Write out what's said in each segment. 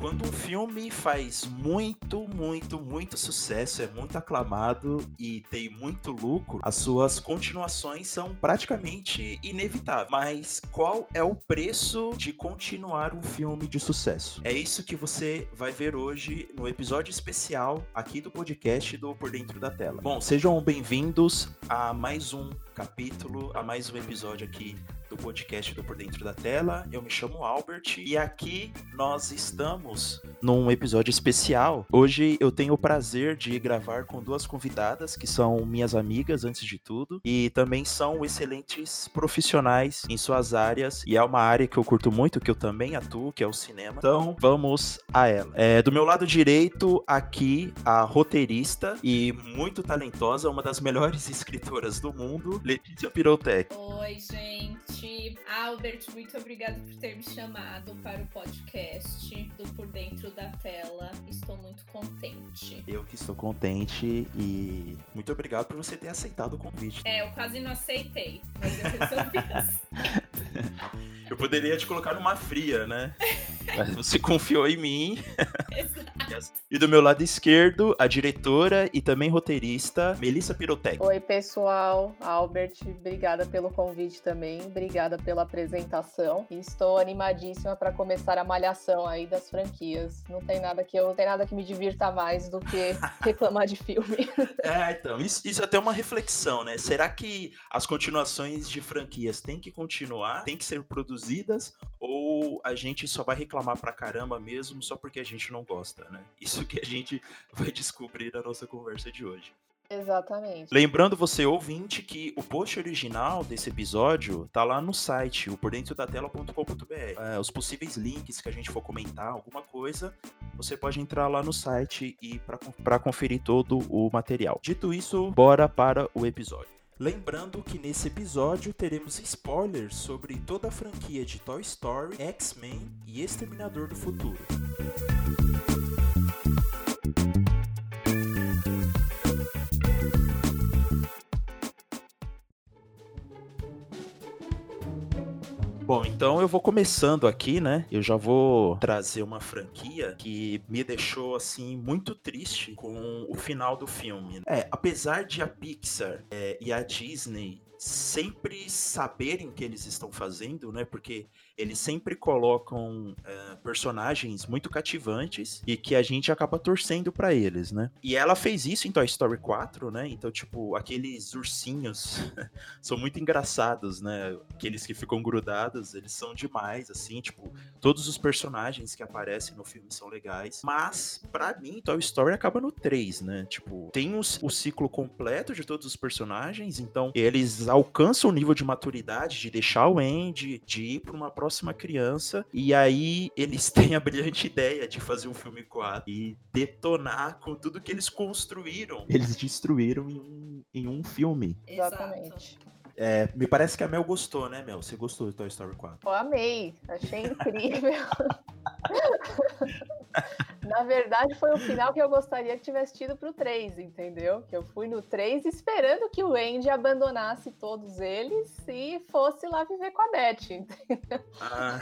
Quando um filme faz muito, muito, muito sucesso, é muito aclamado e tem muito lucro, as suas continuações são praticamente inevitáveis. Mas qual é o preço de continuar um filme de sucesso? É isso que você vai ver hoje no episódio especial aqui do podcast do Por Dentro da Tela. Bom, sejam bem-vindos a mais um capítulo, a mais um episódio aqui podcast do Por Dentro da Tela. Eu me chamo Albert e aqui nós estamos num episódio especial. Hoje eu tenho o prazer de gravar com duas convidadas que são minhas amigas antes de tudo e também são excelentes profissionais em suas áreas e é uma área que eu curto muito, que eu também atuo, que é o cinema. Então vamos a ela. É, do meu lado direito aqui a roteirista e muito talentosa, uma das melhores escritoras do mundo, Letícia Pirotec. Oi, gente gente. Albert, muito obrigada por ter me chamado para o podcast do Por Dentro da Tela. Estou muito contente. Eu que estou contente e muito obrigado por você ter aceitado o convite. É, eu quase não aceitei, mas eu resolvi. eu poderia te colocar numa fria, né? Mas você confiou em mim. E do meu lado esquerdo, a diretora e também roteirista, Melissa Pirotec. Oi, pessoal. Albert, obrigada pelo convite também. Obrigada pela apresentação. Estou animadíssima para começar a malhação aí das franquias. Não tem nada que eu, não tem nada que me divirta mais do que reclamar de filme. É, então, isso, isso é até uma reflexão, né? Será que as continuações de franquias têm que continuar, têm que ser produzidas, ou a gente só vai reclamar pra caramba mesmo só porque a gente não gosta, né? Isso que a gente vai descobrir na nossa conversa de hoje. Exatamente. Lembrando você, ouvinte, que o post original desse episódio tá lá no site, o pordentrodatela.com.br. É, os possíveis links que a gente for comentar, alguma coisa, você pode entrar lá no site e para conferir todo o material. Dito isso, bora para o episódio. Lembrando que nesse episódio teremos spoilers sobre toda a franquia de Toy Story, X-Men e Exterminador do Futuro. Bom, então eu vou começando aqui, né? Eu já vou trazer uma franquia que me deixou, assim, muito triste com o final do filme. É, apesar de a Pixar é, e a Disney sempre saberem o que eles estão fazendo, né? Porque eles sempre colocam uh, personagens muito cativantes e que a gente acaba torcendo para eles, né? E ela fez isso em Toy Story 4, né? Então, tipo, aqueles ursinhos são muito engraçados, né? Aqueles que ficam grudados, eles são demais, assim, tipo, todos os personagens que aparecem no filme são legais. Mas, para mim, Toy Story acaba no 3, né? Tipo, tem o, o ciclo completo de todos os personagens, então eles alcançam o nível de maturidade de deixar o Andy, de ir pra uma próxima próxima criança. E aí eles têm a brilhante ideia de fazer um filme 4 e detonar com tudo que eles construíram. Eles destruíram em um, em um filme. Exatamente. É, me parece que a Mel gostou, né, Mel? Você gostou de Toy Story 4? Eu amei, achei incrível. Na verdade, foi o final que eu gostaria que tivesse tido pro 3, entendeu? Que eu fui no 3 esperando que o Andy abandonasse todos eles e fosse lá viver com a Beth, entendeu? Ah.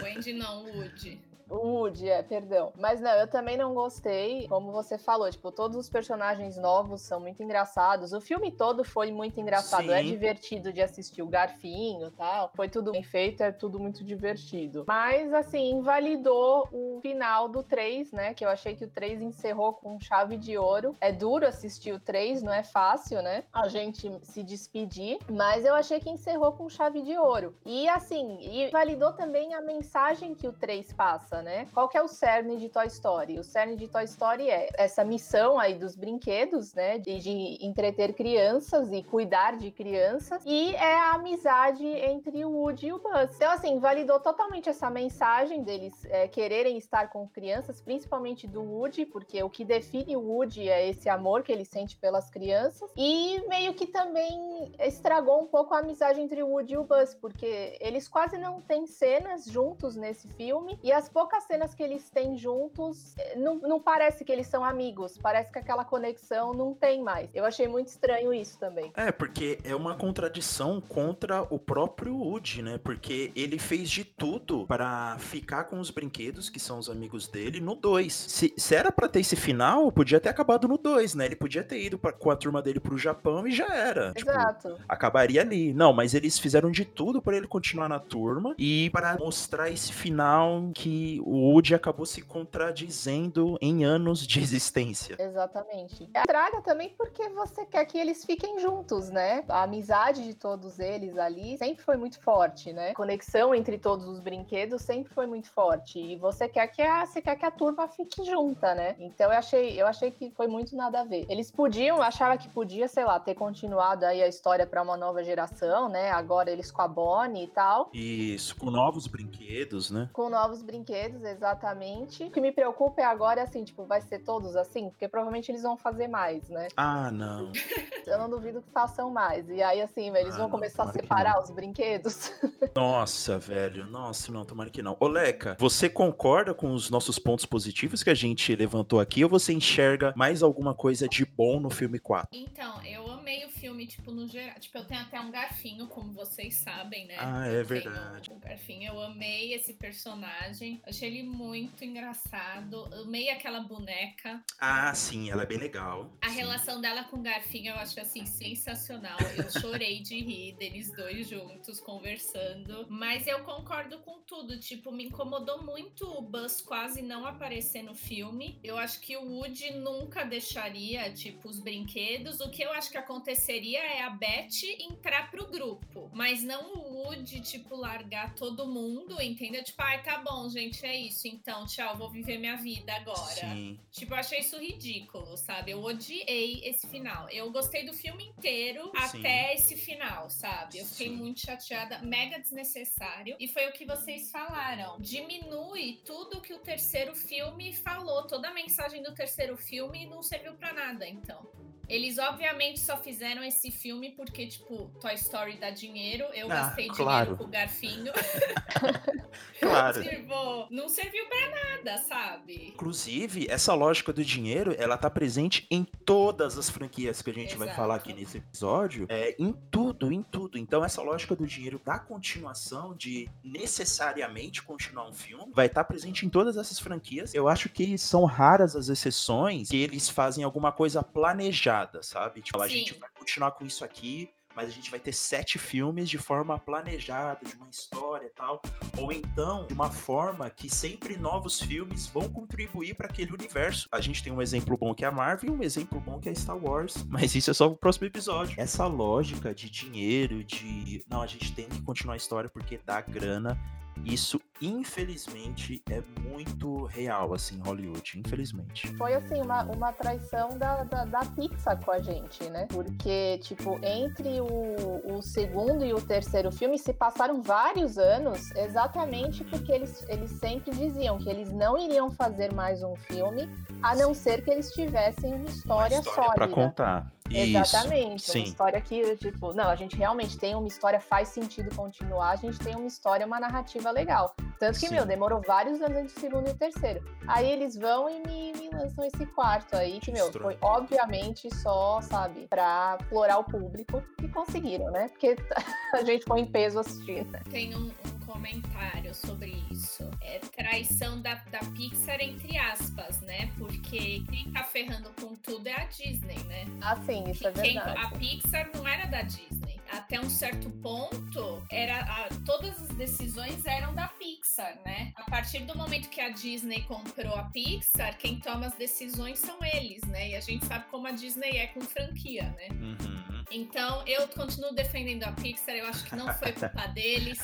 o Andy não, o Woody. O Woody, é, perdão. Mas não, eu também não gostei, como você falou, tipo, todos os personagens novos são muito engraçados. O filme todo foi muito engraçado, é Sim. é divertido de assistir o Garfinho e tal. Foi tudo bem feito, é tudo muito divertido. Mas, assim, invalidou o final do 3, né? Que eu achei que o 3 encerrou com chave de ouro. É duro assistir o 3, não é fácil, né? A gente se despedir. Mas eu achei que encerrou com chave de ouro. E, assim, invalidou também a mensagem que o 3 passa né? Qual que é o cerne de Toy Story? O cerne de Toy Story é essa missão aí dos brinquedos, né? De, de entreter crianças e cuidar de crianças. E é a amizade entre o Woody e o Buzz. Então, assim, validou totalmente essa mensagem deles é, quererem estar com crianças, principalmente do Woody, porque o que define o Woody é esse amor que ele sente pelas crianças. E meio que também estragou um pouco a amizade entre o Woody e o Buzz, porque eles quase não têm cenas juntos nesse filme. E as poucas poucas cenas que eles têm juntos, eh, não, não parece que eles são amigos. Parece que aquela conexão não tem mais. Eu achei muito estranho isso também. É, porque é uma contradição contra o próprio Woody, né? Porque ele fez de tudo para ficar com os brinquedos, que são os amigos dele, no 2. Se, se era para ter esse final, podia ter acabado no 2, né? Ele podia ter ido pra, com a turma dele pro Japão e já era. Tipo, Exato. Tipo, acabaria ali. Não, mas eles fizeram de tudo para ele continuar na turma e para mostrar esse final que o Woody acabou se contradizendo em anos de existência. Exatamente. Traga também porque você quer que eles fiquem juntos, né? A amizade de todos eles ali sempre foi muito forte, né? A conexão entre todos os brinquedos sempre foi muito forte. E você quer que a, você quer que a turma fique junta, né? Então eu achei, eu achei que foi muito nada a ver. Eles podiam, achava que podia, sei lá, ter continuado aí a história para uma nova geração, né? Agora eles com a Bonnie e tal. Isso, com novos brinquedos, né? Com novos brinquedos, exatamente. O que me preocupa é agora, assim, tipo, vai ser todos assim? Porque provavelmente eles vão fazer mais, né? Ah, não. Eu não duvido que façam mais. E aí, assim, eles ah, vão não, começar a separar os brinquedos. Nossa, velho. Nossa, não, tomara que não. Oleca, você concorda com os nossos pontos positivos que a gente levantou aqui ou você enxerga mais alguma coisa de bom no filme 4? Então, eu amei o filme, tipo, no geral. Tipo, eu tenho até um garfinho, como vocês sabem, né? Ah, é verdade. O garfinho, eu amei esse personagem. Achei ele muito engraçado. Amei aquela boneca. Ah, sim, ela é bem legal. A sim. relação dela com o garfinho eu acho assim sensacional. Eu chorei de rir deles dois juntos conversando. Mas eu concordo com tudo. Tipo, me incomodou muito o Buzz quase não aparecer no filme. Eu acho que o Woody nunca deixaria, tipo, os brinquedos. O que eu acho que aconteceria é a Beth entrar pro grupo. Mas não o Woody, tipo, largar todo mundo, entendeu? Tipo, ai, tá bom, gente, é isso. Então, tchau, vou viver minha vida agora. Sim. Tipo, eu achei isso ridículo, sabe? Eu odiei esse final. Eu gostei do filme inteiro Sim. até esse final, sabe? Eu fiquei Sim. muito chateada, mega desnecessário. E foi o que vocês falaram. Diminui tudo que o terceiro filme falou, toda a mensagem do terceiro filme não serviu para nada, então. Eles obviamente só fizeram esse filme porque, tipo, Toy Story dá dinheiro. Eu ah, gastei claro. dinheiro com o garfinho. claro. tipo, não serviu para nada, sabe? Inclusive, essa lógica do dinheiro, ela tá presente em todas as franquias que a gente Exato. vai falar aqui nesse episódio. É, em tudo, em tudo. Então, essa lógica do dinheiro da continuação, de necessariamente continuar um filme, vai estar tá presente em todas essas franquias. Eu acho que são raras as exceções que eles fazem alguma coisa planejada planejada, sabe? Tipo, Sim. a gente vai continuar com isso aqui, mas a gente vai ter sete filmes de forma planejada, de uma história e tal. Ou então, de uma forma que sempre novos filmes vão contribuir para aquele universo. A gente tem um exemplo bom que é a Marvel e um exemplo bom que é Star Wars. Mas isso é só o próximo episódio. Essa lógica de dinheiro, de. Não, a gente tem que continuar a história porque dá grana isso, infelizmente, é muito real, assim, Hollywood, infelizmente. Foi, assim, uma, uma traição da, da, da Pixar com a gente, né? Porque, tipo, entre o, o segundo e o terceiro filme se passaram vários anos, exatamente porque eles, eles sempre diziam que eles não iriam fazer mais um filme, a não ser que eles tivessem uma história, uma história sólida. Pra contar. Exatamente. Isso, uma história que, tipo, não, a gente realmente tem uma história, faz sentido continuar, a gente tem uma história, uma narrativa legal. Tanto que, sim. meu, demorou vários anos entre o segundo e o terceiro. Aí eles vão e me, me lançam esse quarto aí, que, meu, foi obviamente só, sabe, pra explorar o público e conseguiram, né? Porque a gente foi em peso assistindo. Tem um, um comentário sobre isso. É traição da, da Pixar, entre aspas, né? Porque quem tá ferrando com tudo é a Disney, né? Ah, sim, isso é verdade. a Pixar não era da Disney. Até um certo ponto, era a, todas as decisões eram da Pixar, né? A partir do momento que a Disney comprou a Pixar, quem toma as decisões são eles, né? E a gente sabe como a Disney é com franquia, né? Uhum. Então, eu continuo defendendo a Pixar. Eu acho que não foi culpa deles,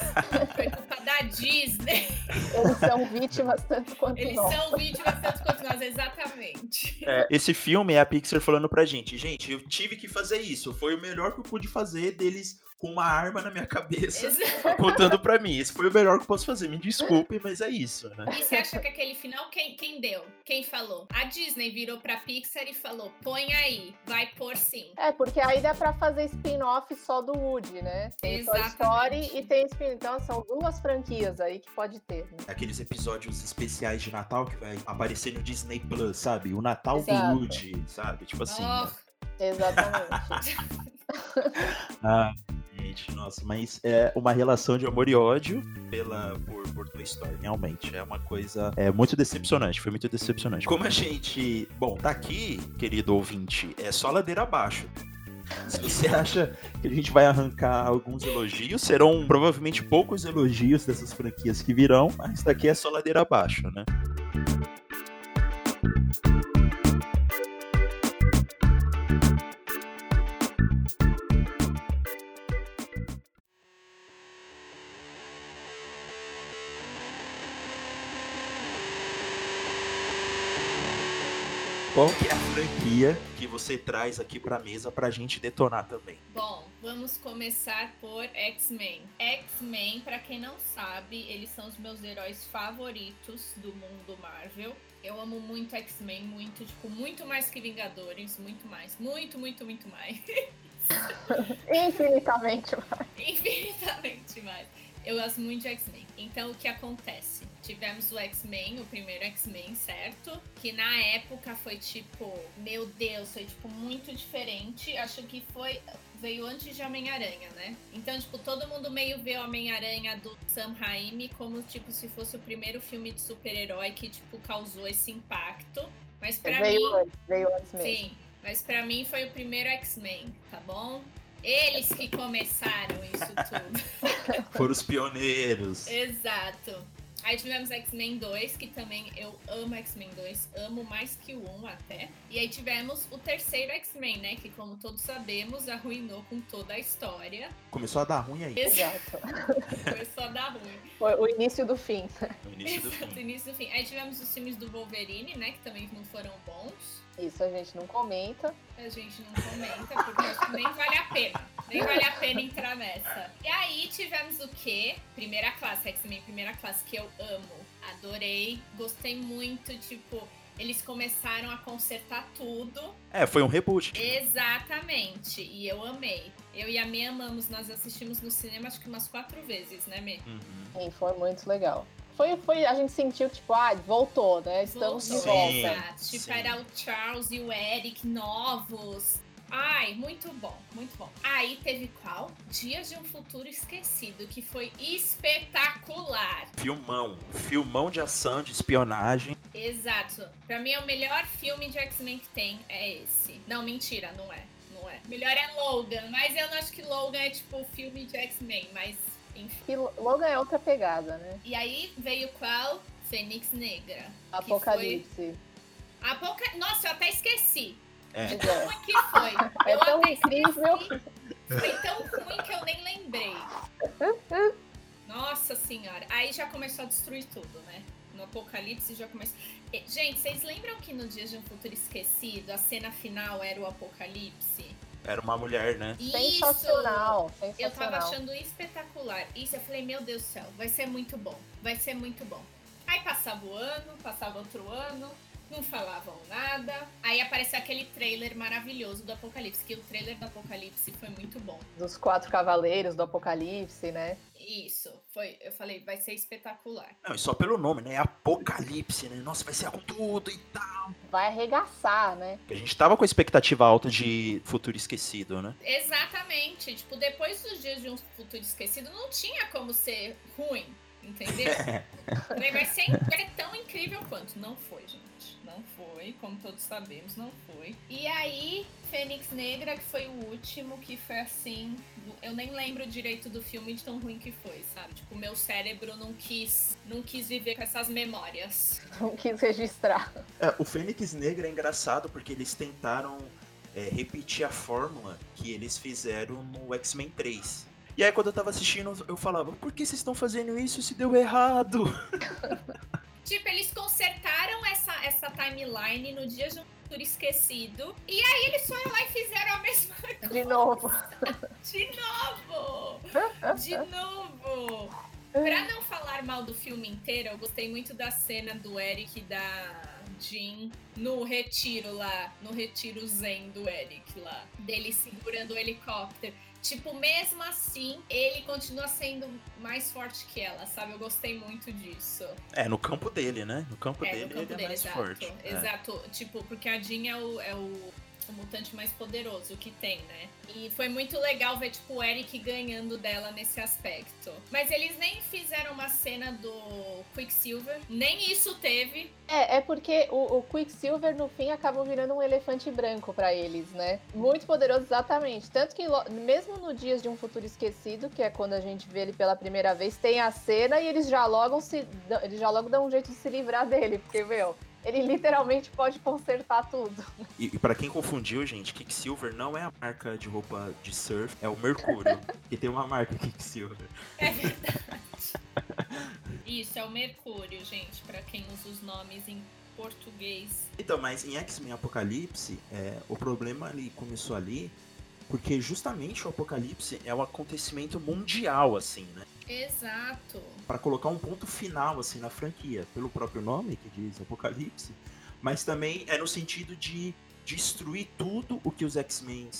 foi culpa da Disney. Eles são vítimas tanto quanto Eles nós. são vítimas tanto quanto nós, exatamente. É, esse filme é a Pixar falando pra gente, gente, eu tive que fazer isso. Foi o melhor que eu pude fazer deles com uma arma na minha cabeça, apontando para mim. Esse foi o melhor que eu posso fazer. Me desculpe, mas é isso, né? E você acha que aquele final, quem, quem deu? Quem falou? A Disney virou pra Pixar e falou: põe aí, vai pôr sim. É, porque aí dá pra fazer spin-off só do Woody, né? Tem Toy Story e tem spin Então são duas franquias aí que pode ter. Né? Aqueles episódios especiais de Natal que vai aparecer no Disney Plus, sabe? O Natal Exato. do Woody, sabe? Tipo assim. Oh. Né? Exatamente. ah, nossa, mas é uma relação de amor e ódio pela, por, por Story, realmente. É uma coisa é, muito decepcionante, foi muito decepcionante. Como a gente, bom, tá aqui, querido ouvinte, é só ladeira abaixo. Se você acha que a gente vai arrancar alguns elogios, serão provavelmente poucos elogios dessas franquias que virão, mas daqui é só ladeira abaixo, né? Qual que é a franquia que você traz aqui pra mesa pra gente detonar também? Bom, vamos começar por X-Men. X-Men, pra quem não sabe, eles são os meus heróis favoritos do mundo Marvel. Eu amo muito X-Men, muito, tipo, muito mais que Vingadores, muito mais. Muito, muito, muito mais. Infinitamente mais. Infinitamente mais. Eu gosto muito de X-Men. Então, o que acontece? Tivemos o X-Men, o primeiro X-Men, certo? Que na época foi tipo, meu Deus, foi tipo muito diferente. Acho que foi veio antes de Homem-Aranha, né? Então, tipo, todo mundo meio vê o Homem-Aranha do Sam Raimi como, tipo, se fosse o primeiro filme de super-herói que, tipo, causou esse impacto. Mas para mim... Antes, veio antes mesmo. Sim, mas para mim foi o primeiro X-Men, tá bom? Eles que começaram isso tudo. Foram os pioneiros. Exato. Aí tivemos X-Men 2, que também eu amo X-Men 2, amo mais que o 1 até. E aí tivemos o terceiro X-Men, né? Que como todos sabemos, arruinou com toda a história. Começou a dar ruim aí. Exato. Começou a dar ruim. Foi o início do fim. O início do fim. o início do fim. Aí tivemos os filmes do Wolverine, né? Que também não foram bons. Isso a gente não comenta. A gente não comenta, porque acho que nem vale a pena. Nem vale a pena entrar nessa. E aí tivemos o quê? Primeira classe, X-Men Primeira Classe, que eu amo. Adorei, gostei muito, tipo, eles começaram a consertar tudo. É, foi um reboot. Exatamente. E eu amei. Eu e a Mê amamos, nós assistimos no cinema acho que umas quatro vezes, né, Mê? Uhum. Sim, foi muito legal foi, foi, a gente sentiu, tipo, ah, voltou, né? Estamos voltou. de volta. Sim, tipo, sim. era o Charles e o Eric novos. Ai, muito bom, muito bom. Aí teve qual? Dias de um Futuro Esquecido, que foi espetacular. Filmão, filmão de ação, de espionagem. Exato. Pra mim é o melhor filme de X-Men que tem, é esse. Não, mentira, não é. Não é. Melhor é Logan, mas eu não acho que Logan é tipo filme de X-Men, mas enfim. Logan é outra pegada, né? E aí veio qual? Fênix Negra. Apocalipse. Foi... Apoca... Nossa, eu até esqueci. É. De tão ruim que foi. É eu tão incrível. Foi tão ruim que eu nem lembrei. Nossa senhora. Aí já começou a destruir tudo, né? No Apocalipse já começou. Gente, vocês lembram que no Dia de um Futuro Esquecido, a cena final era o Apocalipse? Era uma mulher, né? Isso! Sensacional, sensacional. Eu tava achando espetacular. Isso, eu falei, meu Deus do céu, vai ser muito bom. Vai ser muito bom. Aí passava o ano, passava outro ano, não falavam nada. Aí apareceu aquele trailer maravilhoso do Apocalipse, que o trailer do Apocalipse foi muito bom. Dos quatro cavaleiros do Apocalipse, né? Isso, foi. Eu falei, vai ser espetacular. Não, e só pelo nome, né? Apocalipse, né? Nossa, vai ser com tudo e tal. Vai arregaçar, né? A gente tava com a expectativa alta de Futuro Esquecido, né? Exatamente. Tipo, depois dos dias de um Futuro Esquecido, não tinha como ser ruim, entendeu? vai, ser, vai ser tão incrível quanto. Não foi, gente não foi, como todos sabemos, não foi. E aí, Fênix Negra, que foi o último, que foi assim. Eu nem lembro direito do filme de tão ruim que foi, sabe? Tipo, meu cérebro não quis, não quis viver com essas memórias. Não quis registrar. É, o Fênix Negra é engraçado porque eles tentaram é, repetir a fórmula que eles fizeram no X-Men 3. E aí, quando eu tava assistindo, eu falava: por que vocês estão fazendo isso se deu errado? Tipo, eles consertaram essa, essa timeline no dia de um futuro esquecido. E aí eles foram lá e fizeram a mesma coisa. De novo. De novo! De novo! Pra não falar mal do filme inteiro, eu gostei muito da cena do Eric e da Jean no retiro lá, no retiro zen do Eric lá, dele segurando o helicóptero. Tipo, mesmo assim, ele continua sendo mais forte que ela, sabe? Eu gostei muito disso. É, no campo dele, né? No campo é, dele, no campo ele é dele, é mais exato, forte. Exato. É. Tipo, porque a Jean é o, é o o mutante mais poderoso que tem, né? E foi muito legal ver, tipo, o Eric ganhando dela nesse aspecto. Mas eles nem fizeram uma cena do Quicksilver, nem isso teve. É, é porque o, o Quicksilver, no fim, acabou virando um elefante branco para eles, né? Muito poderoso, exatamente. Tanto que, mesmo no Dias de um Futuro Esquecido, que é quando a gente vê ele pela primeira vez, tem a cena e eles já logo se. Eles já logo dão um jeito de se livrar dele, porque, meu ele literalmente pode consertar tudo. E, e para quem confundiu, gente, Kicksilver não é a marca de roupa de surf, é o Mercúrio. que tem uma marca Kicksilver. É verdade. Isso, é o Mercúrio, gente, para quem usa os nomes em português. Então, mas em X-Men Apocalipse, é, o problema ali começou ali porque justamente o Apocalipse é um acontecimento mundial, assim, né? Exato. Para colocar um ponto final assim na franquia, pelo próprio nome que diz Apocalipse, mas também é no sentido de destruir tudo o que os X-Men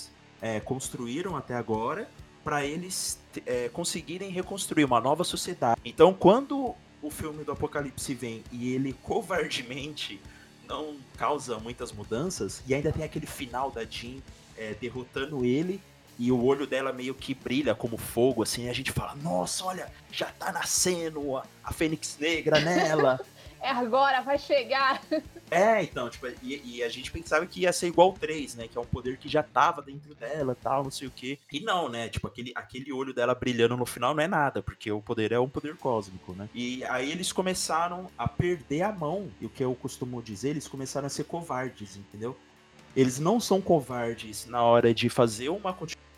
é, construíram até agora para eles é, conseguirem reconstruir uma nova sociedade. Então, quando o filme do Apocalipse vem e ele covardemente não causa muitas mudanças e ainda tem aquele final da Jean é, derrotando ele e o olho dela meio que brilha como fogo, assim, e a gente fala, nossa, olha, já tá nascendo a, a Fênix Negra nela. é agora, vai chegar. É, então, tipo, e, e, a gente pensava que ia ser igual o 3, né? Que é um poder que já tava dentro dela tal, não sei o quê. E não, né? Tipo, aquele, aquele olho dela brilhando no final não é nada, porque o poder é um poder cósmico, né? E aí eles começaram a perder a mão. E o que eu costumo dizer, eles começaram a ser covardes, entendeu? Eles não são covardes na hora de fazer uma continuação,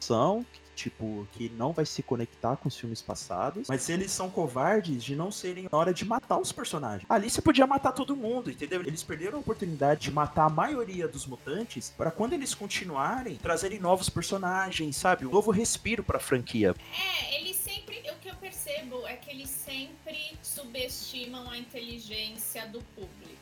tipo, que não vai se conectar com os filmes passados, mas eles são covardes de não serem na hora de matar os personagens. Ali você podia matar todo mundo, entendeu? Eles perderam a oportunidade de matar a maioria dos mutantes para quando eles continuarem, trazerem novos personagens, sabe? Um novo respiro pra franquia. É, eles sempre. O que eu percebo é que eles sempre subestimam a inteligência do público.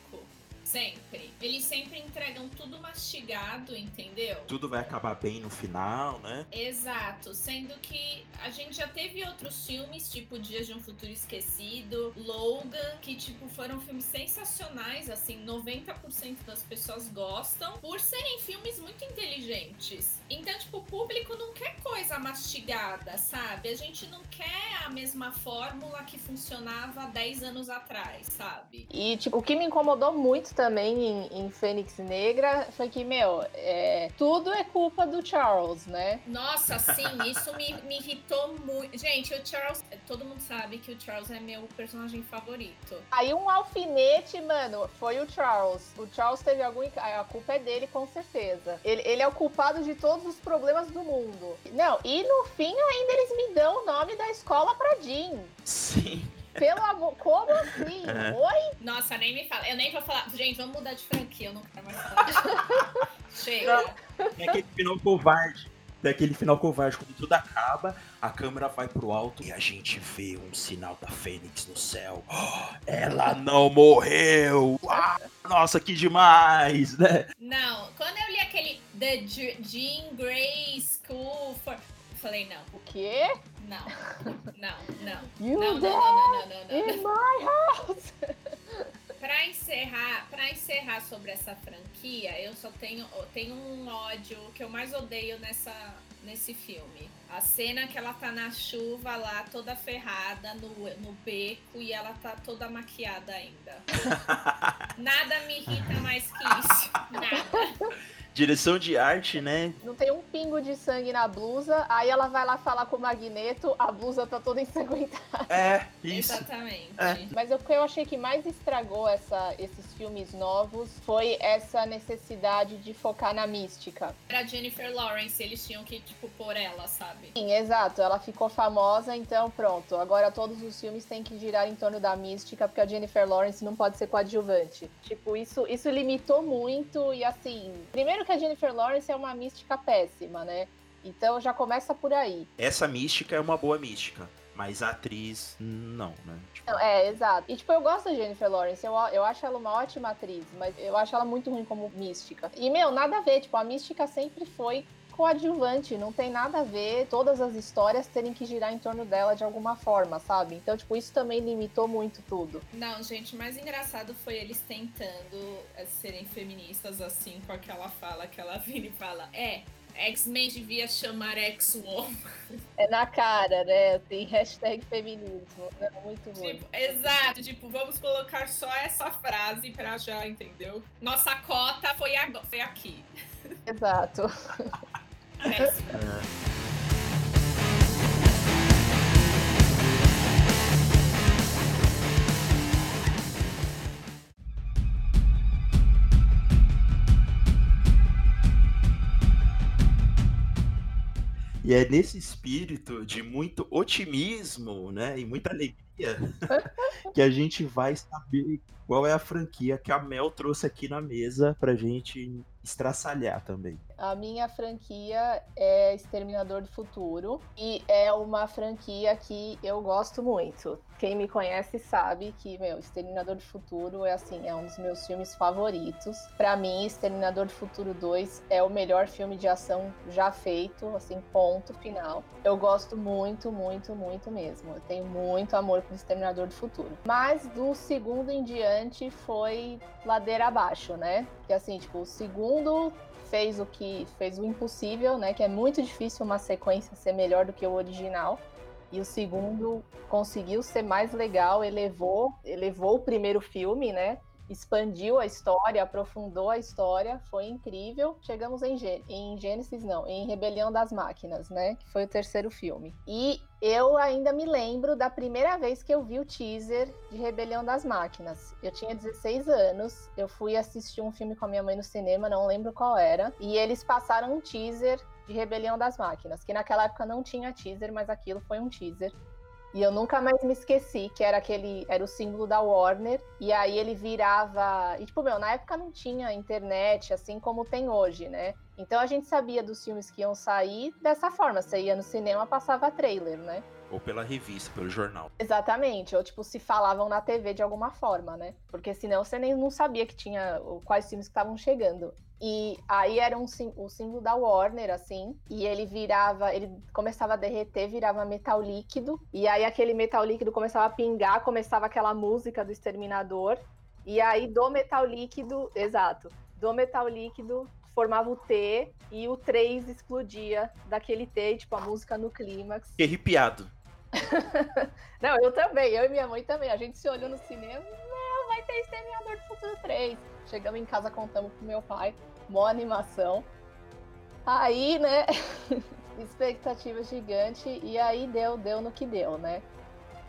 Sempre. Eles sempre entregam tudo mastigado, entendeu? Tudo vai acabar bem no final, né? Exato. Sendo que a gente já teve outros filmes, tipo Dias de um Futuro Esquecido, Logan, que, tipo, foram filmes sensacionais, assim, 90% das pessoas gostam, por serem filmes muito inteligentes. Então, tipo, o público não quer coisa mastigada, sabe? A gente não quer a mesma fórmula que funcionava 10 anos atrás, sabe? E, tipo, o que me incomodou muito também em, em Fênix Negra foi que, meu, é, tudo é culpa do Charles, né? Nossa, sim, isso me, me irritou muito. Gente, o Charles, todo mundo sabe que o Charles é meu personagem favorito. Aí um alfinete, mano, foi o Charles. O Charles teve algum. A culpa é dele, com certeza. Ele, ele é o culpado de todos os problemas do mundo. Não, e no fim ainda eles me dão o nome da escola pra Jean. Sim. Pelo amor, como assim? É. Oi? Nossa, nem me fala. Eu nem vou falar. Gente, vamos mudar de franquia. Eu não quero mais falar. Chega. É aquele final covarde. Daquele final covarde, quando tudo acaba, a câmera vai pro alto e a gente vê um sinal da Fênix no céu. Oh, ela não morreu! Ah, nossa, que demais, né? Não, quando eu li aquele The Jean Grey School for falei, não. O quê? Não, não, não. You não, não, não, não, não, não, In my house! Pra encerrar, pra encerrar sobre essa franquia, eu só tenho, tenho um ódio que eu mais odeio nessa, nesse filme. A cena que ela tá na chuva lá, toda ferrada, no, no beco, e ela tá toda maquiada ainda. Nada me irrita mais que isso. Nada. Direção de arte, né? Não tem um pingo de sangue na blusa, aí ela vai lá falar com o Magneto, a blusa tá toda ensanguentada. É, isso. Exatamente. É. Mas o que eu achei que mais estragou essa, esses filmes novos foi essa necessidade de focar na mística. Pra Jennifer Lawrence, eles tinham que, tipo, pôr ela, sabe? Sim, exato. Ela ficou famosa, então pronto. Agora todos os filmes têm que girar em torno da mística, porque a Jennifer Lawrence não pode ser coadjuvante. Tipo, isso, isso limitou muito e assim. Primeiro que a Jennifer Lawrence é uma mística péssima, né? Então já começa por aí. Essa mística é uma boa mística. Mas a atriz, não, né? Tipo... Não, é, exato. E, tipo, eu gosto da Jennifer Lawrence. Eu, eu acho ela uma ótima atriz, mas eu acho ela muito ruim como mística. E, meu, nada a ver. Tipo, a mística sempre foi coadjuvante, não tem nada a ver todas as histórias terem que girar em torno dela de alguma forma, sabe? Então, tipo, isso também limitou muito tudo. Não, gente, o mais engraçado foi eles tentando eh, serem feministas assim, com aquela fala que ela vira e fala: É, X-Men devia chamar X-Woman. É na cara, né? Tem hashtag feminismo. É muito ruim. Tipo, exato, tipo, vamos colocar só essa frase pra já, entendeu? Nossa cota foi, a, foi aqui. Exato. E é nesse espírito de muito otimismo, né, e muita alegria que a gente vai saber qual é a franquia que a Mel trouxe aqui na mesa pra gente estraçalhar também. A minha franquia é Exterminador do Futuro e é uma franquia que eu gosto muito. Quem me conhece sabe que, meu, Exterminador do Futuro é assim, é um dos meus filmes favoritos. Para mim, Exterminador do Futuro 2 é o melhor filme de ação já feito, assim, ponto final. Eu gosto muito, muito, muito mesmo. Eu tenho muito amor por Exterminador do Futuro. Mas do segundo em diante foi ladeira abaixo, né? Que assim, tipo, o segundo fez o que fez o impossível, né? Que é muito difícil uma sequência ser melhor do que o original. E o segundo conseguiu ser mais legal, elevou, elevou o primeiro filme, né? Expandiu a história, aprofundou a história, foi incrível. Chegamos em, em Gênesis, não, em Rebelião das Máquinas, né? Que foi o terceiro filme. E eu ainda me lembro da primeira vez que eu vi o teaser de Rebelião das Máquinas. Eu tinha 16 anos, eu fui assistir um filme com a minha mãe no cinema, não lembro qual era, e eles passaram um teaser de Rebelião das Máquinas, que naquela época não tinha teaser, mas aquilo foi um teaser. E eu nunca mais me esqueci que era aquele. Era o símbolo da Warner. E aí ele virava. E, tipo, meu, na época não tinha internet assim como tem hoje, né? Então a gente sabia dos filmes que iam sair dessa forma. Você ia no cinema, passava trailer, né? Ou pela revista, pelo jornal. Exatamente. Ou, tipo, se falavam na TV de alguma forma, né? Porque senão você nem não sabia que tinha quais filmes que estavam chegando. E aí era um, o símbolo da Warner, assim, e ele virava, ele começava a derreter, virava metal líquido, e aí aquele metal líquido começava a pingar, começava aquela música do Exterminador, e aí do metal líquido, exato, do metal líquido formava o T e o 3 explodia daquele T, tipo a música no clímax. Que arrepiado. Não, eu também, eu e minha mãe também. A gente se olhou no cinema, não, vai ter Exterminador do Futuro 3. Chegamos em casa, contamos pro meu pai mó animação. Aí, né, expectativa gigante, e aí deu, deu no que deu, né?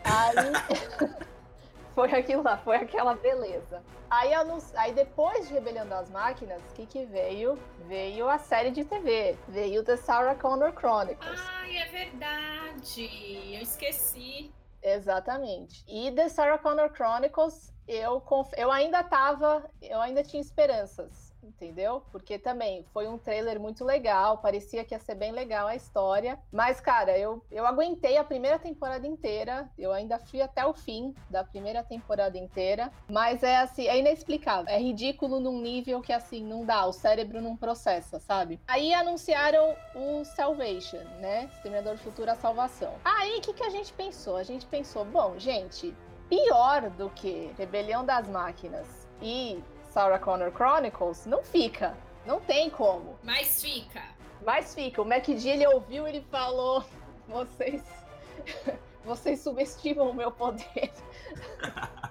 Aí foi aquilo lá, foi aquela beleza. Aí, aí depois de Rebelião das Máquinas, o que, que veio? Veio a série de TV, veio The Sarah Connor Chronicles. Ai, é verdade, eu esqueci. Exatamente. E The Sarah Connor Chronicles, eu, conf... eu ainda tava, eu ainda tinha esperanças entendeu? Porque também foi um trailer muito legal, parecia que ia ser bem legal a história. Mas, cara, eu, eu aguentei a primeira temporada inteira, eu ainda fui até o fim da primeira temporada inteira. Mas é assim, é inexplicável. É ridículo num nível que, assim, não dá, o cérebro não processa, sabe? Aí anunciaram o Salvation, né? Exterminador Futuro a Salvação. Aí, o que, que a gente pensou? A gente pensou, bom, gente, pior do que Rebelião das Máquinas e Sarah Connor Chronicles, não fica. Não tem como. Mas fica. Mas fica. O MacD, ele ouviu ele falou: vocês. vocês subestimam o meu poder.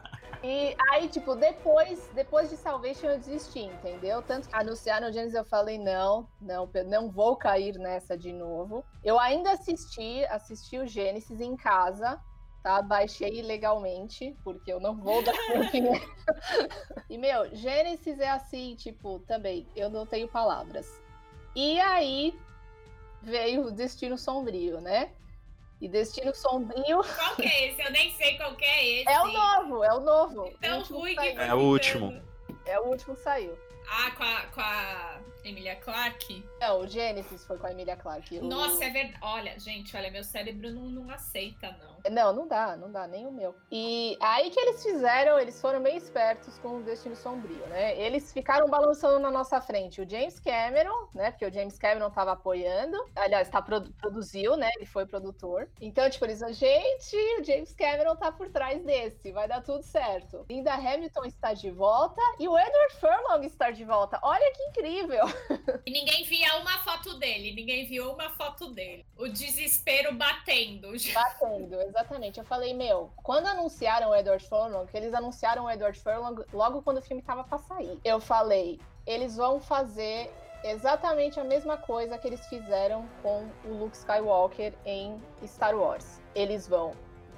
E aí, tipo, depois, depois de Salvation eu desisti, entendeu? Tanto que anunciaram o Genesis, eu falei, não, não, não vou cair nessa de novo. Eu ainda assisti, assisti o Gênesis em casa, tá? Baixei ilegalmente, porque eu não vou dar minha E, meu, Gênesis é assim, tipo, também, eu não tenho palavras. E aí veio o Destino Sombrio, né? E Destino Sombrio. Qual que é esse? Eu nem sei qual que é esse. É o novo, é o novo. Tão o ruim que É o último. É o último que saiu. Ah, com a, com a Emilia Clarke? Não, o Genesis foi com a Emilia Clarke. O... Nossa, é verdade. Olha, gente, olha, meu cérebro não, não aceita, não. Não, não dá, não dá, nem o meu. E aí que eles fizeram, eles foram bem espertos com o Destino Sombrio, né? Eles ficaram balançando na nossa frente o James Cameron, né? Porque o James Cameron tava apoiando. Aliás, tá, produ produziu, né? Ele foi produtor. Então, tipo, eles disseram, gente, o James Cameron tá por trás desse, vai dar tudo certo. Linda Hamilton está de volta e o Edward Furlong está de volta. Olha que incrível! E ninguém via uma foto dele, ninguém viu uma foto dele. O desespero batendo. Batendo, exatamente. Eu falei, meu, quando anunciaram o Edward Furlong, que eles anunciaram o Edward Furlong logo quando o filme tava pra sair. Eu falei, eles vão fazer exatamente a mesma coisa que eles fizeram com o Luke Skywalker em Star Wars. Eles vão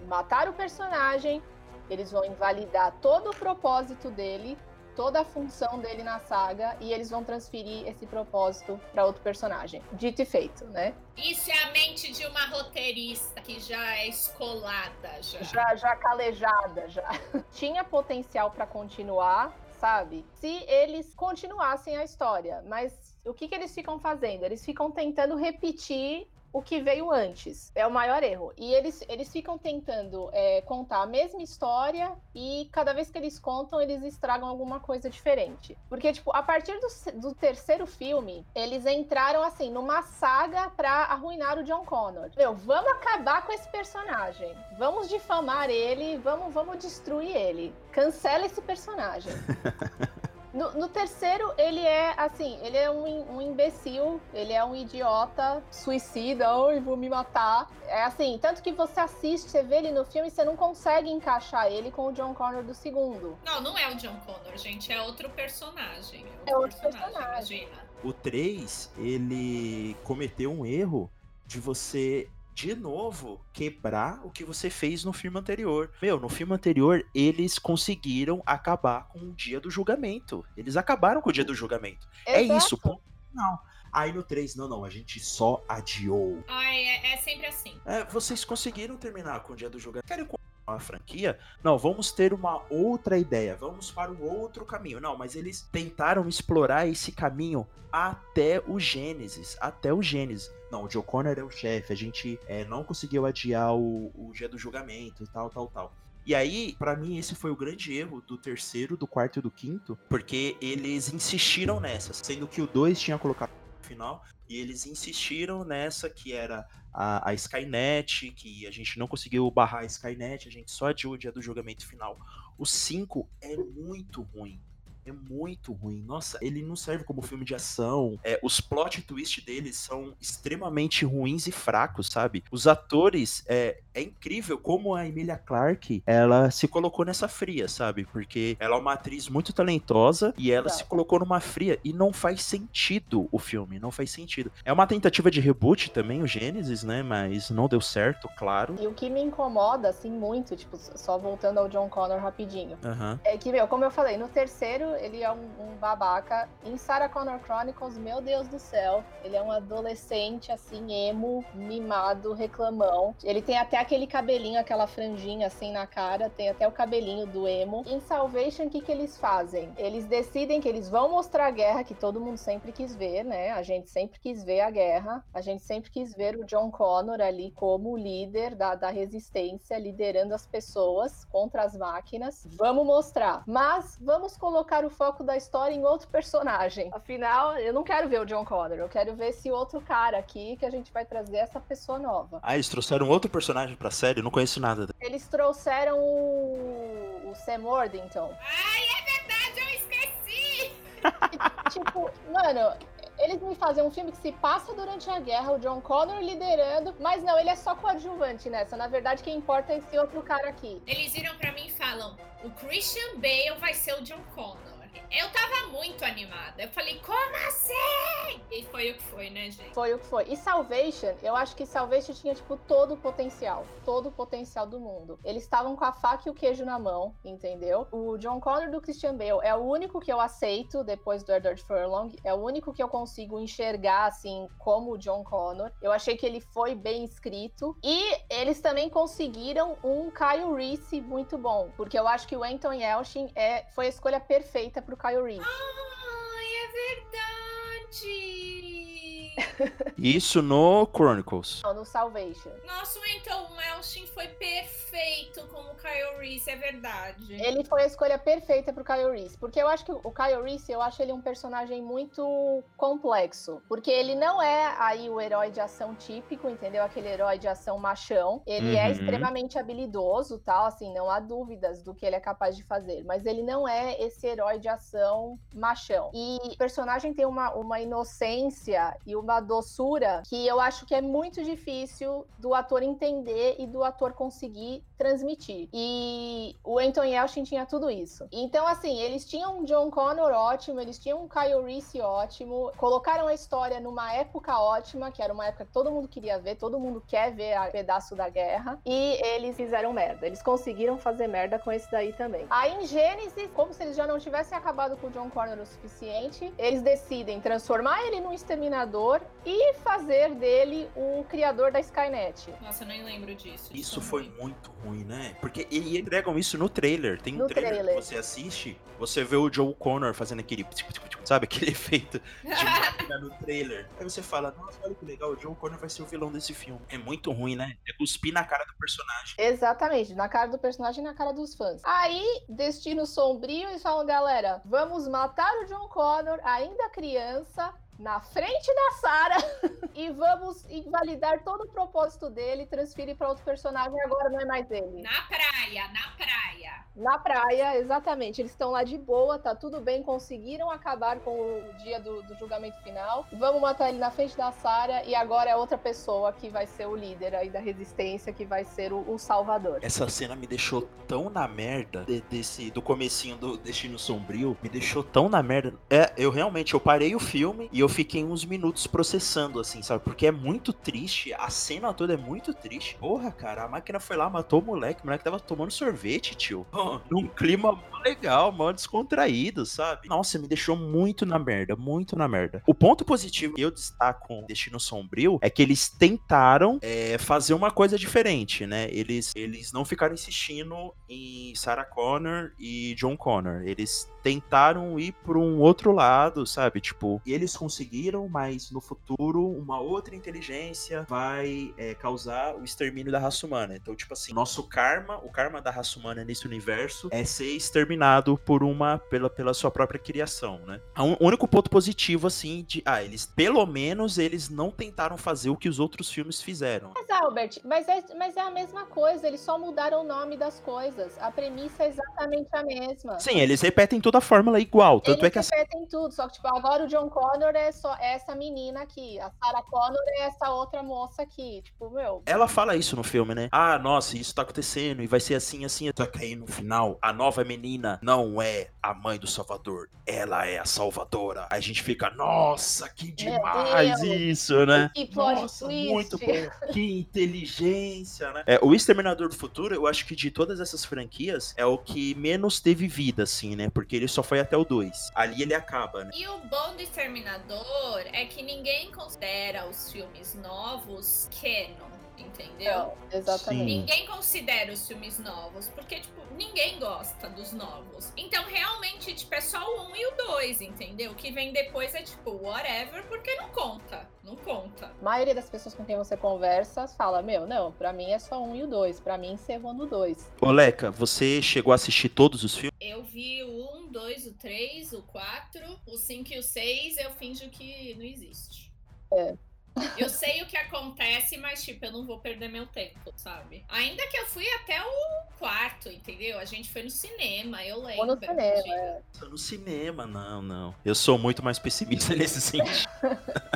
matar o personagem, eles vão invalidar todo o propósito dele toda a função dele na saga e eles vão transferir esse propósito para outro personagem. Dito e feito, né? Isso é a mente de uma roteirista que já é escolada, já. Já, já calejada, já. Tinha potencial para continuar, sabe? Se eles continuassem a história, mas o que, que eles ficam fazendo? Eles ficam tentando repetir o que veio antes. É o maior erro. E eles, eles ficam tentando é, contar a mesma história e cada vez que eles contam, eles estragam alguma coisa diferente. Porque, tipo, a partir do, do terceiro filme, eles entraram, assim, numa saga pra arruinar o John Connor. Meu, vamos acabar com esse personagem. Vamos difamar ele, vamos, vamos destruir ele. Cancela esse personagem. No, no, terceiro, ele é assim, ele é um, um, imbecil, ele é um idiota, suicida, oi, vou me matar. É assim, tanto que você assiste, você vê ele no filme e você não consegue encaixar ele com o John Connor do segundo. Não, não é o John Connor, gente, é outro personagem. É outro, é outro personagem, personagem. O 3, ele cometeu um erro de você de novo quebrar o que você fez no filme anterior. Meu, no filme anterior eles conseguiram acabar com o dia do julgamento. Eles acabaram com o dia do julgamento. É Exato. É isso, ponto. Não. Aí no 3, não, não, a gente só adiou. Ai, é, é sempre assim. É, vocês conseguiram terminar com o dia do julgamento. Querem a franquia, não, vamos ter uma outra ideia, vamos para um outro caminho. Não, mas eles tentaram explorar esse caminho até o Gênesis, até o Gênesis. Não, o Joe Connor é o chefe, a gente é, não conseguiu adiar o, o dia do julgamento e tal, tal, tal. E aí, para mim, esse foi o grande erro do terceiro, do quarto e do quinto, porque eles insistiram nessa, sendo que o 2 tinha colocado no final, e eles insistiram nessa que era a, a, Skynet, que a gente não conseguiu barrar a Skynet, a gente só adiou o dia do julgamento final. O 5 é muito ruim é muito ruim. Nossa, ele não serve como filme de ação. É, os plot twist deles são extremamente ruins e fracos, sabe? Os atores, é, é incrível como a Emilia Clarke, ela se colocou nessa fria, sabe? Porque ela é uma atriz muito talentosa e ela se colocou numa fria e não faz sentido o filme, não faz sentido. É uma tentativa de reboot também, o Gênesis, né? Mas não deu certo, claro. E o que me incomoda, assim, muito, tipo, só voltando ao John Connor rapidinho, uhum. é que, meu, como eu falei, no terceiro ele é um, um, babaca. Em Sarah Connor Chronicles, meu Deus do céu, ele é um adolescente, assim, emo, mimado, reclamão. Ele tem até aquele cabelinho, aquela franjinha, assim, na cara, tem até o cabelinho do emo. Em Salvation, o que, que eles fazem? Eles decidem que eles vão mostrar a guerra que todo mundo sempre quis ver, né? A gente sempre quis ver a guerra, a gente sempre quis ver o John Connor ali como líder da, da resistência, liderando as pessoas contra as máquinas. Vamos mostrar. Mas vamos colocar o foco da história em outro personagem. Afinal, eu não quero ver o John Connor, eu quero ver esse outro cara aqui que a gente vai trazer essa pessoa nova. Ah, eles trouxeram outro personagem pra série? Eu não conheço nada. Eles trouxeram o, o Sam Worthington. Ai, é verdade, eu esqueci! tipo, mano, eles me fazem um filme que se passa durante a guerra, o John Connor liderando, mas não, ele é só coadjuvante nessa. Na verdade, quem importa é esse outro cara aqui. Eles viram para mim e falam: o Christian Bale vai ser o John Connor. Eu tava muito animada. Eu falei, como assim? E foi o que foi, né, gente? Foi o que foi. E Salvation, eu acho que Salvation tinha, tipo, todo o potencial. Todo o potencial do mundo. Eles estavam com a faca e o queijo na mão, entendeu? O John Connor do Christian Bale é o único que eu aceito depois do Edward Furlong. É o único que eu consigo enxergar, assim, como o John Connor. Eu achei que ele foi bem escrito. E eles também conseguiram um Kyle Reese muito bom. Porque eu acho que o Anton Yelchin é, foi a escolha perfeita pro Kyle. Ai, verdade! Isso no Chronicles. Não, no Salvation. Nossa, então o Melchin foi perfeito como Kyle Reese, é verdade. Ele foi a escolha perfeita pro Kyle Reese. Porque eu acho que o Kyle Reese, eu acho ele um personagem muito complexo. Porque ele não é aí o herói de ação típico, entendeu? Aquele herói de ação machão. Ele é Uhum. extremamente habilidoso, tal, assim, não há dúvidas do que ele é capaz de fazer. Mas ele não é esse herói de ação machão. E o personagem tem uma, uma inocência e uma doçura que eu acho que é muito difícil do ator entender e do ator conseguir transmitir. E o Anthony Yelchin tinha tudo isso. Então, assim, eles tinham um John Connor ótimo, eles tinham um Kyle Reese ótimo, colocaram a história numa época ótima, que era uma época que todo mundo queria ver, todo mundo quer ver a pedaço da guerra, e eles fizeram merda. Eles conseguiram fazer merda com esse daí também. Aí em Gênesis, como se eles já não tivessem acabado com o John Connor o suficiente, eles decidem transformar ele num exterminador e fazer dele o criador da Skynet. Nossa, eu nem lembro disso. Isso foi foi muito ruim, né? Porque e entregam isso no trailer. Tem um No trailer, trailer. que você assiste, você vê o Joe Connor fazendo aquele. Sabe, aquele efeito de máquina no trailer. Aí você fala, nossa, olha que legal, o Joe Connor vai ser o vilão desse filme. É muito ruim, né? É cuspir na cara do personagem. Exatamente, na cara do personagem e na cara dos fãs. Aí, Destino Sombrio, eles falam, galera, vamos matar o John Connor, ainda criança, na frente da Sarah, e vamos invalidar todo o propósito dele, transferir para outro personagem, agora não é mais ele. Na praia, na praia. Na praia, exatamente. Eles estão lá de boa, tá tudo bem, conseguiram acabar com o dia do, do julgamento final. Vamos matar ele na frente da Sarah e agora é outra pessoa que vai ser o líder aí da resistência, que vai ser o, o salvador. Essa cena me deixou tão na merda de- desse do comecinho do Destino Sombrio, me deixou tão na merda. É, eu realmente eu parei o filme e eu fiquei uns minutos processando assim, sabe? Porque é muito triste, a cena toda é muito triste. Porra, cara, a máquina foi lá, matou o moleque, o moleque tava tomando sorvete, tio. Num clima legal, mó descontraído, sabe? Nossa, me deixou muito na merda, muito na merda. O ponto positivo que eu destaco com Destino Sombrio é que eles tentaram é, fazer uma coisa diferente, né? Eles, eles não ficaram insistindo em Sarah Connor e John Connor. Eles tentaram ir por um outro lado, sabe? Tipo, e eles conseguiram, mas no futuro uma outra inteligência vai é, causar o extermínio da raça humana. Então, tipo assim, nosso karma, o karma da raça humana nesse universo é ser exterminado por uma pela, pela sua própria criação, né? O único ponto positivo assim de, ah, eles pelo menos eles não tentaram fazer o que os outros filmes fizeram. Mas, Albert, mas é, mas é a mesma coisa, eles só mudaram o nome das coisas. A premissa é exatamente a mesma. Sim, eles repetem toda a fórmula igual, tanto Eles é que a repetem tudo, só que, tipo, agora o John Connor é só essa menina aqui, a Sarah Connor é essa outra moça aqui. Tipo, meu, Ela fala isso no filme, né? Ah, nossa, isso tá acontecendo e vai ser assim, assim. Só que aí no final, a nova menina não é a mãe do Salvador, ela é a salvadora. Aí a gente fica, nossa, que demais isso, né? que plot Nossa, twist. muito bom. Que inteligência, né? É, o Exterminador do Futuro, eu acho que de todas essas franquias, é o que menos teve vida, assim, né? Porque ele só foi até o 2. Ali ele acaba, né? E o bom do Exterminador é que ninguém considera os filmes novos canon, entendeu? Não, exatamente. Sim. Ninguém considera os filmes novos, porque, tipo, ninguém gosta dos novos. Então, realmente, tipo, é só o 1 e o 2, entendeu? O que vem depois é, tipo, whatever, porque não conta. Não conta. A maioria das pessoas com quem você conversa fala, meu, não, pra mim é só um e o dois. Pra mim encerrou no dois. Ô, Leca, você chegou a assistir todos os filmes? Eu vi o 1, 2, o 3, o 4, o 5 e o 6, eu finjo que não existe. É. Eu sei o que acontece, mas, tipo, eu não vou perder meu tempo, sabe? Ainda que eu fui até o quarto, entendeu? A gente foi no cinema, eu lembro. Ou no cinema, é. No cinema, não, não. Eu sou muito mais pessimista nesse sentido.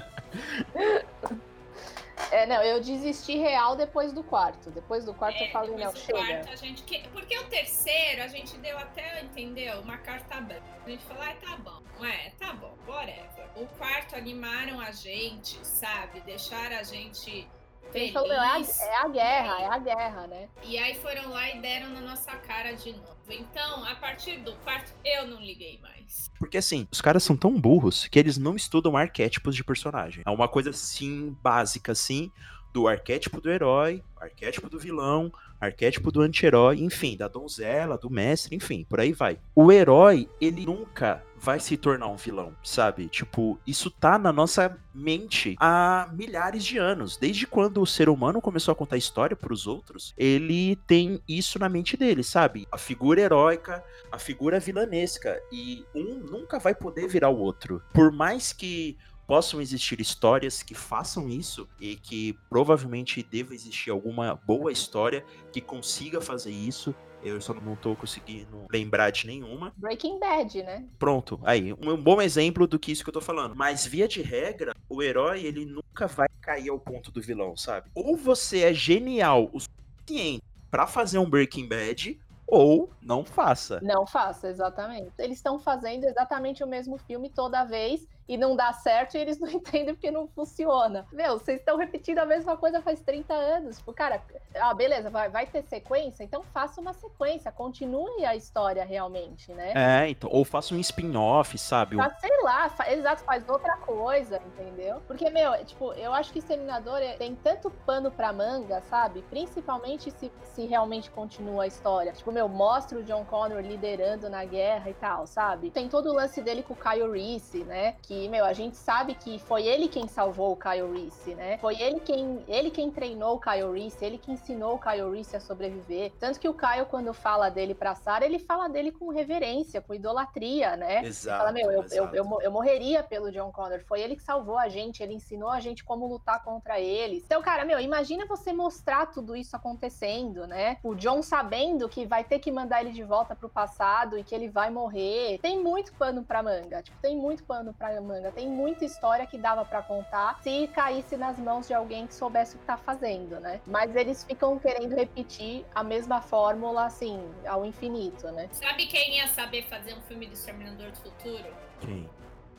Não, eu desisti real depois do quarto. Depois do quarto eu É, falei, depois não, chega. quarto a gente. que- Porque o terceiro a gente deu até, entendeu? Uma carta aberta. A gente falou, ah, tá bom. É, tá bom, whatever. O quarto animaram a gente, sabe? Deixaram a gente feliz. meu, é a, é a guerra, é a guerra, né? E aí foram lá e deram na nossa cara de novo. Então, a partir do quarto, eu não liguei mais. Porque assim, os caras são tão burros que eles não estudam arquétipos de personagem. É uma coisa assim, básica assim. do arquétipo do herói, arquétipo do vilão, arquétipo do anti-herói, enfim, da donzela, do mestre, enfim, por aí vai. O herói, ele nunca vai se tornar um vilão, sabe? Tipo, isso tá na nossa mente há milhares de anos. Desde quando o ser humano começou a contar história para os outros, ele tem isso na mente dele, sabe? A figura heróica, a figura vilanesca. E um nunca vai poder virar o outro. Por mais que possam existir histórias que façam isso e que provavelmente deva existir alguma boa história que consiga fazer isso. Eu só não tô conseguindo lembrar de nenhuma. Breaking Bad, né? Pronto, aí, um bom exemplo do que isso que eu tô falando. Mas via de regra, o herói, ele nunca vai cair ao ponto do vilão, sabe? Ou você é genial o suficiente para fazer um Breaking Bad, ou não faça. Não faça, exatamente. Eles estão fazendo exatamente o mesmo filme toda vez e não dá certo e eles não entendem porque não funciona. Meu, vocês estão repetindo a mesma coisa faz 30 anos. Tipo, cara, ah, beleza, vai, vai ter sequência? Então faça uma sequência, continue a história realmente, né? É, então, ou faça um spin-off, sabe? Faz, sei lá, fa, exato, faz outra coisa, entendeu? Porque, meu, tipo, eu acho que Exterminador é, tem tanto pano pra manga, sabe? Principalmente se, se realmente continua a história. Tipo, meu, mostra o John Connor liderando na guerra e tal, sabe? Tem todo o lance dele com o Kyle Reese, né? Que meu, a gente sabe que foi ele quem salvou o Kyle Reese, né? Foi ele quem, ele quem treinou o Kyle Reese, ele que ensinou o Kyle Reese a sobreviver. Tanto que o Kyle, quando fala dele pra Sarah, ele fala dele com reverência, com idolatria, né? Exato. Ele fala, meu, eu, eu, eu, eu, morreria pelo John Connor. Foi ele que salvou a gente, ele ensinou a gente como lutar contra eles. Então, cara, meu, imagina você mostrar tudo isso acontecendo, né? O John sabendo que vai ter que mandar ele de volta pro passado e que ele vai morrer. Tem muito pano pra manga. Tipo, tem muito pano pra manga. Tem muita história que dava para contar se caísse nas mãos de alguém que soubesse o que tá fazendo, né? Mas eles ficam querendo repetir a mesma fórmula, assim, ao infinito, né? Sabe quem ia saber fazer um filme do Exterminador do Futuro? Quem?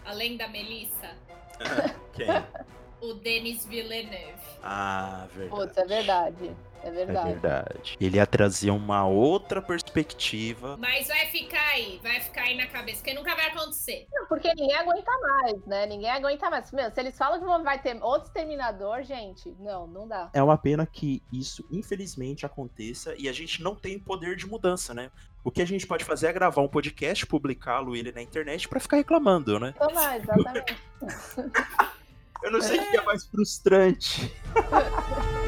Além da Melissa? quem? O Denis Villeneuve. Ah, verdade. Putz, é verdade. É verdade. É verdade. Ele ia trazer uma outra perspectiva. Mas vai ficar aí, vai ficar aí na cabeça, porque nunca vai acontecer. Não, porque ninguém aguenta mais, né? Ninguém aguenta mais. Meu, se eles falam que vai ter outro exterminador, gente, não, não dá. É uma pena que isso, infelizmente, aconteça e a gente não tem poder de mudança, né? O que a gente pode fazer é gravar um podcast, publicá-lo ele na internet para ficar reclamando, né? Toma, exatamente. Eu não sei o que é mais frustrante.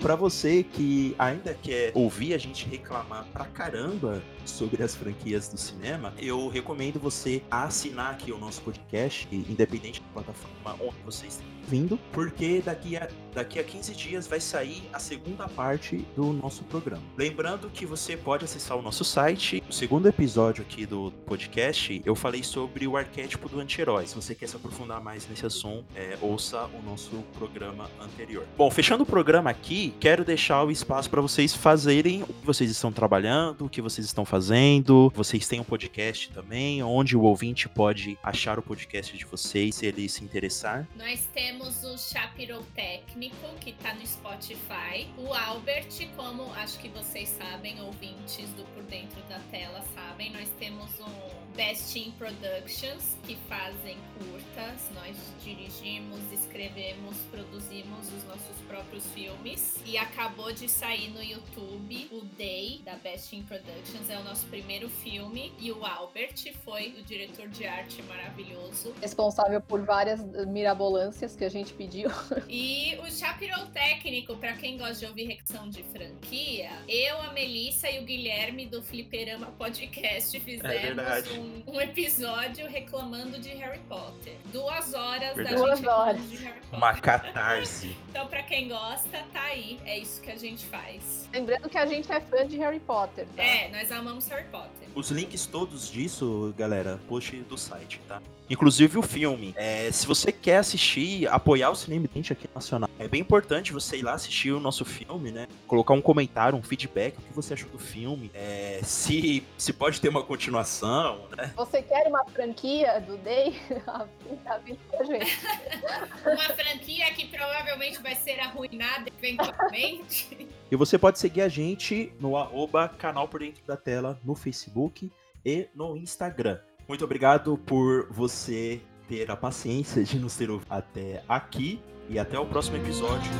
para você que ainda quer ouvir a gente reclamar pra caramba sobre as franquias do cinema, eu recomendo você assinar aqui o nosso podcast, independente da plataforma onde você está vindo, porque daqui a, daqui a 15 dias vai sair a segunda parte do nosso programa. Lembrando que você pode acessar o nosso site. No segundo episódio aqui do podcast, eu falei sobre o arquétipo do anti-herói. Se você quer se aprofundar mais nesse assunto, é, ouça o nosso programa anterior. Bom, fechando o programa aqui, quero deixar o espaço para vocês fazerem o que vocês estão trabalhando, o que vocês estão fazendo. Vocês têm um podcast também, onde o ouvinte pode achar o podcast de vocês, se ele se interessar. Nós temos o Chapirou Técnico, que está no Spotify. O Albert, como acho que vocês sabem, ouvintes do Por Dentro da Tela sabem, nós temos um Best in Productions, que fazem curtas. Nós dirigimos, escrevemos, produzimos os nossos próprios filmes. E acabou de sair no YouTube o Day, da Best in Productions. É o nosso primeiro filme. E o Albert foi o diretor de arte maravilhoso. Responsável por várias mirabolâncias que a gente pediu. E o Chapirou Técnico, para quem gosta de ouvir reação de franquia, eu, a Melissa e o Guilherme do Fliperama Podcast É fizemos verdade. Um, um episódio reclamando de Harry Potter. Duas horas da gente horas. de Harry Potter. Uma catarse. Então, pra quem gosta, tá aí. É isso que a gente faz. Lembrando que a gente é fã de Harry Potter, tá? É, nós amamos Harry Potter. Os links todos disso, galera, post do site, tá? Inclusive o filme. É, se você quer assistir, apoiar o Cinema Independente aqui nacional, é bem importante você ir lá assistir o nosso filme, né? Colocar um comentário, um feedback, o que você achou do filme. É, se, se pode ter uma continuação, né? Você quer uma franquia do Day? Avisa pra gente. Uma franquia que provavelmente provavelmente vai ser arruinada eventualmente. e você pode seguir a gente no arroba canal por dentro da tela no Facebook e no Instagram. Muito obrigado por você ter a paciência de nos ter ouvido até aqui e até o próximo episódio.